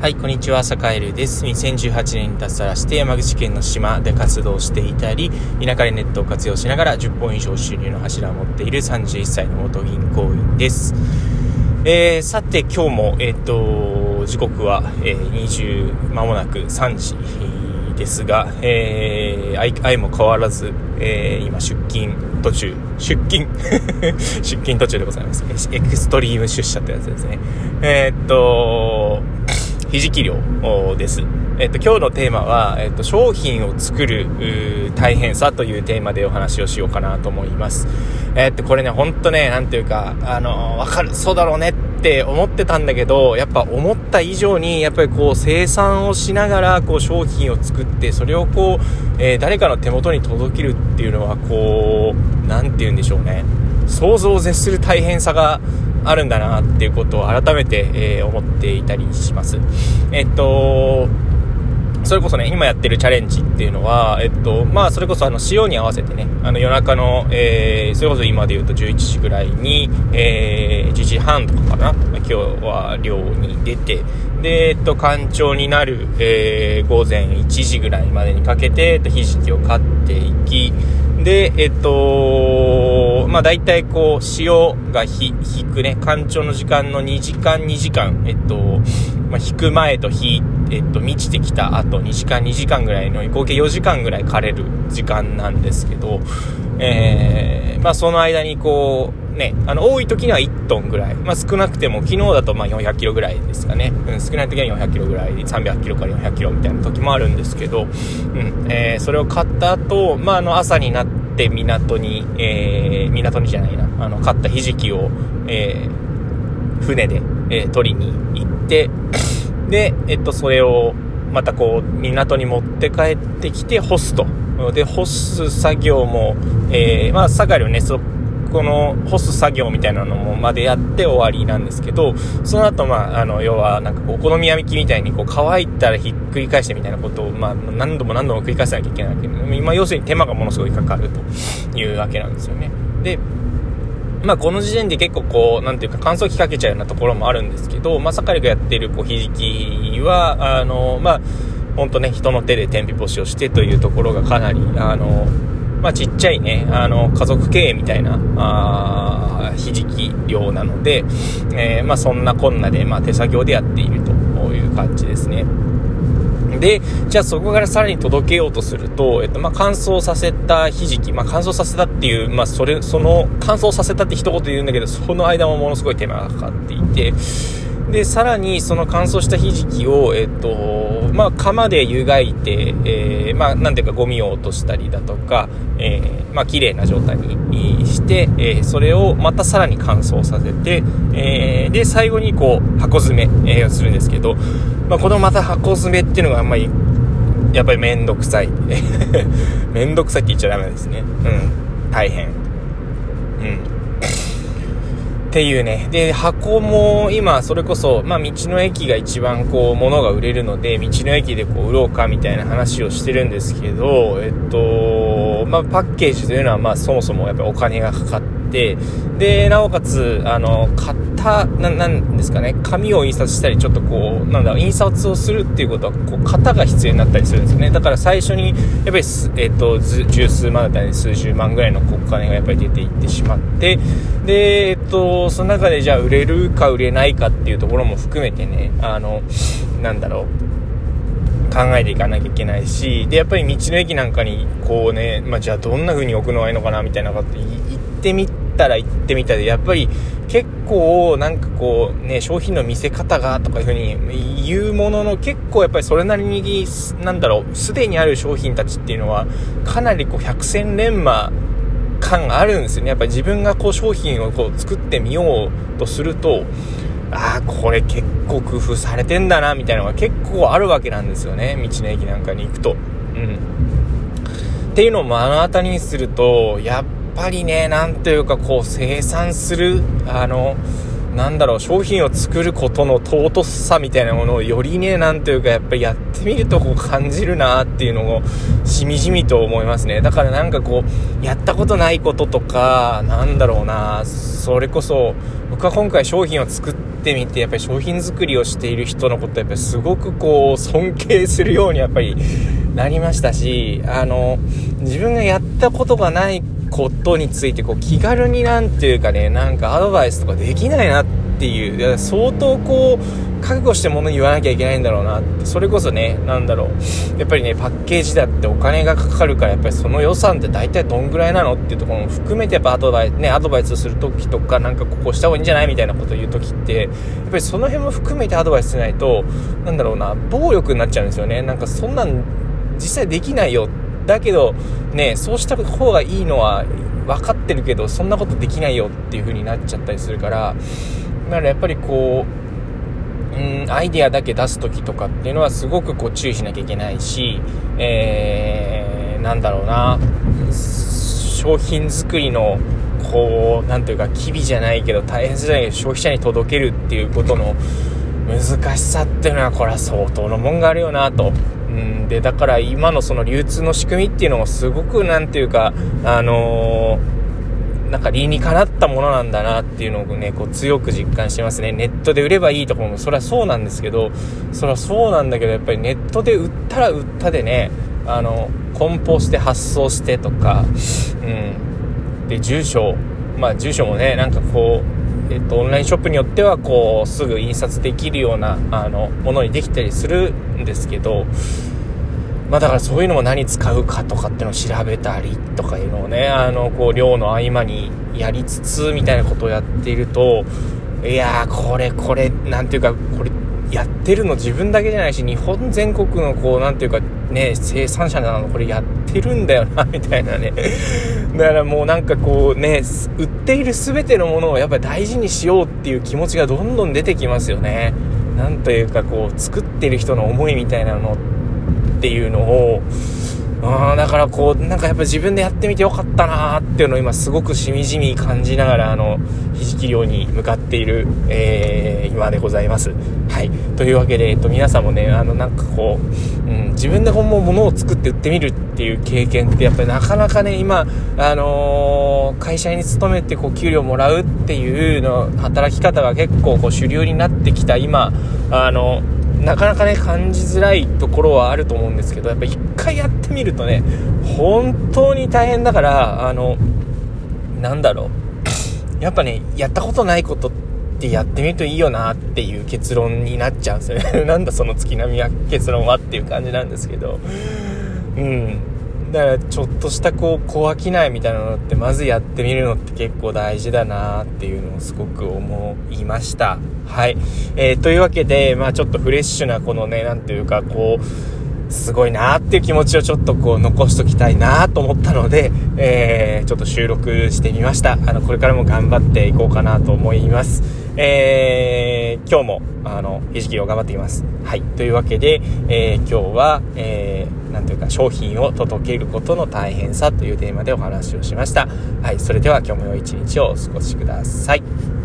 はい、こんにちは、坂井です。2018年に脱サラして山口県の島で活動していたり、田舎でネットを活用しながら10本以上収入の柱を持っている31歳の元銀行員です。えー、さて今日も、えっ、ー、と、時刻は、えー、20、間もなく3時ですが、えー、相も変わらず、えー、今出勤途中、出勤？出勤途中でございます。エクストリーム出社ってやつですね。えー、っと、ひじき漁です。えっと、今日のテーマは、えっと、商品を作る大変さというテーマでお話をしようかなと思います。えっと、これね、ほんとね、なんていうか、あの、わかる、そうだろうねって思ってたんだけど、やっぱ思った以上に、やっぱりこう、生産をしながら、こう、商品を作って、それをこう、えー、誰かの手元に届けるっていうのは、こう、なんて言うんでしょうね。想像を絶する大変さが、あるんだなっていうことを改めて、えー、思っていたりします。えっと、それこそね、今やってるチャレンジっていうのは、えっと、まあ、それこそあの、潮に合わせてね、あの、夜中の、えー、それこそ今で言うと11時ぐらいに、えー、1時半とかかな、今日は漁に出て、で、えっと、干潮になる、えー、午前1時ぐらいまでにかけて、えっと、ひじきを買っていき、で、えっと、まあ大体こう、潮が引くね、干潮の時間の2時間2時間、えっと、まあ、引く前と引、えっと、満ちてきた後2時間2時間ぐらいの合計4時間ぐらい枯れる時間なんですけど、えー、まあその間にこう、ね、あの、多い時には1トンぐらい。まあ、少なくても、昨日だとま400キロぐらいですかね。うん、少ない時は400キロぐらい、300キロから400キロみたいな時もあるんですけど、うん、えー、それを買った後、まあ、あの、朝になって港に、えー、港にじゃないな、あの、買ったひじきを、えー、船で、え、取りに行って、で、えっと、それを、またこう、港に持って帰ってきて干すと。で、干す作業も、えー、まあ、酒井ね、そこの干す作業みたいなのもまでやって終わりなんですけど、その後、まあ、あの、要は、なんかこう、お好み焼きみたいに、こう、乾いたらひっくり返してみたいなことを、まあ、何度も何度も繰り返さなきゃいけないわけで、今、要するに手間がものすごいかかるというわけなんですよね。で、まあ、この時点で結構こう、なんていうか乾燥機かけちゃうようなところもあるんですけど、まあ、盛りがやってるこう、ひじきは、あの、まあ、ほんとね、人の手で天日干しをしてというところがかなり、あの、まあ、ちっちゃいね、あの、家族経営みたいな、あひじき量なので、えー、まあ、そんなこんなで、まあ、手作業でやっているという感じですね。で、じゃあそこからさらに届けようとすると、えっと、まあ、乾燥させたひじき、まあ、乾燥させたっていう、まあ、それ、その、乾燥させたって一言言うんだけど、その間もものすごい手間がかかっていて、で、さらにその乾燥したひじきを、えっと、まあ、釜で湯がいて、えー、まあ、なんていうかゴミを落としたりだとか、えー、まあ、綺麗な状態にして、えー、それをまたさらに乾燥させて、えー、で、最後にこう、箱詰め、えー、するんですけど、まあ、このまた箱詰めっていうのがあんまり、やっぱりめんどくさい。めんどくさいって言っちゃダメですね。うん。大変。うん。っていうね。で、箱も今、それこそ、まあ、道の駅が一番こう、物が売れるので、道の駅でこう、売ろうかみたいな話をしてるんですけど、えっと、まあ、パッケージというのは、まあ、そもそもやっぱお金がかかって、で、なおかつ、あの、買った、ななんですかね、紙を印刷したり、ちょっとこう、なんだろう、印刷をするっていうことは、こう、型が必要になったりするんですよね。だから最初に、やっぱり、えっと、十数万だったり、数十万ぐらいのお金がやっぱり出ていってしまって、で、えっと、その中でじゃあ売れるか売れないかっていうところも含めてね、あの、なんだろう、考えていかなきゃいけないし、で、やっぱり道の駅なんかに、こうね、まあ、じゃあどんな風に置くのがいいのかな、みたいなこと言ってみったら行ってみたで、やっぱり結構なんかこうね、商品の見せ方がとかいう風に言うものの結構やっぱりそれなりに、なんだろう、すでにある商品たちっていうのはかなりこう百戦錬磨感があるんですよね。やっぱり自分がこう商品をこう作ってみようとすると、ああ、これ結構工夫されてんだな、みたいなのが結構あるわけなんですよね。道の駅なんかに行くと。うん。っていうのを目の当たりにすると、やっぱりね、なんというかこう生産する、あの、なんだろう、商品を作ることの尊さみたいなものをよりね、なんというかやっぱりやってみるとこう感じるなっていうのをしみじみと思いますね。だからなんかこう、やったことないこととか、なんだろうな、それこそ、僕は今回商品を作ってみてやっぱり商品作りをしている人のことやっぱすごくこう尊敬するようにやっぱりなりましたしあの自分がやったことがないことについてこう気軽になんていうかねなんかアドバイスとかできないなっていう相当こう覚悟して物言わなきゃいけないんだろうなってそれこそね何だろうやっぱりねパッケージだってお金がかかるからやっぱりその予算って大体どんぐらいなのっていうところも含めてやっぱアドバイスねアドバイスする時とかなんかここした方がいいんじゃないみたいなことを言う時ってやっぱりその辺も含めてアドバイスしないとなんだろうな暴力になっちゃうんですよね。なんかそんなん実際できないよだけどねそうした方がいいのは分かってるけどそんなことできないよっていう風になっちゃったりするからだからやっぱりこううんアイデアだけ出す時とかっていうのはすごくこう注意しなきゃいけないし、えー、なんだろうな商品作りのこうなんというか機微じゃないけど大変じゃないけど消費者に届けるっていうことの難しさっていうのはこれは相当のもんがあるよなとでだから今のその流通の仕組みっていうのもすごく何ていうかあのー、なんか理にかなったものなんだなっていうのをねこう強く実感してますね。ネットで売ればいいところもそれはそうなんですけどそれはそうなんだけどやっぱりネットで売ったら売ったでねあの梱包して発送してとか、うん、で住所まあ住所もねなんかこうえっと、オンラインショップによってはこうすぐ印刷できるようなあのものにできたりするんですけど、まあ、だからそういうのも何使うかとかっていうのを調べたりとかいうのをねあのこう漁の合間にやりつつみたいなことをやっているといやーこれこれなんていうかこれやってるの自分だけじゃないし日本全国のこうなんていうかね生産者なのこれやってるんだよなみたいなね。だからもうなんかこうね売っている全てのものをやっぱり大事にしようっていう気持ちがどんどん出てきますよね。なんというかこう作ってる人の思いみたいなのっていうのをあだからこう、なんかやっぱ自分でやってみてよかったなーっていうのを今すごくしみじみ感じながら、あの、ひじき漁に向かっている、えー、今でございます。はい。というわけで、えっと、皆さんもね、あの、なんかこう、うん、自分で本物物を作って売ってみるっていう経験ってやっぱりなかなかね、今、あのー、会社に勤めてこう、給料もらうっていうの、働き方が結構こう、主流になってきた今、あのなかなかね感じづらいところはあると思うんですけどやっぱ一回やってみるとね本当に大変だからあのなんだろう。やっぱねやったことないことってやってみるといいよなっていう結論になっちゃうんですよね。なんだその月並みは結論はっていう感じなんですけど。うん。だからちょっとしたこう小商いみたいなのってまずやってみるのって結構大事だなっていうのをすごく思いましたはい、えー、というわけでまあちょっとフレッシュなこのね何ていうかこうすごいなっていう気持ちをちょっとこう残しときたいなと思ったので、えー、ちょっと収録してみました。あの、これからも頑張っていこうかなと思います。えー、今日も、あの、ひじきを頑張っていきます。はい。というわけで、えー、今日は、えー、なんというか、商品を届けることの大変さというテーマでお話をしました。はい。それでは今日も良い一日をお過ごしください。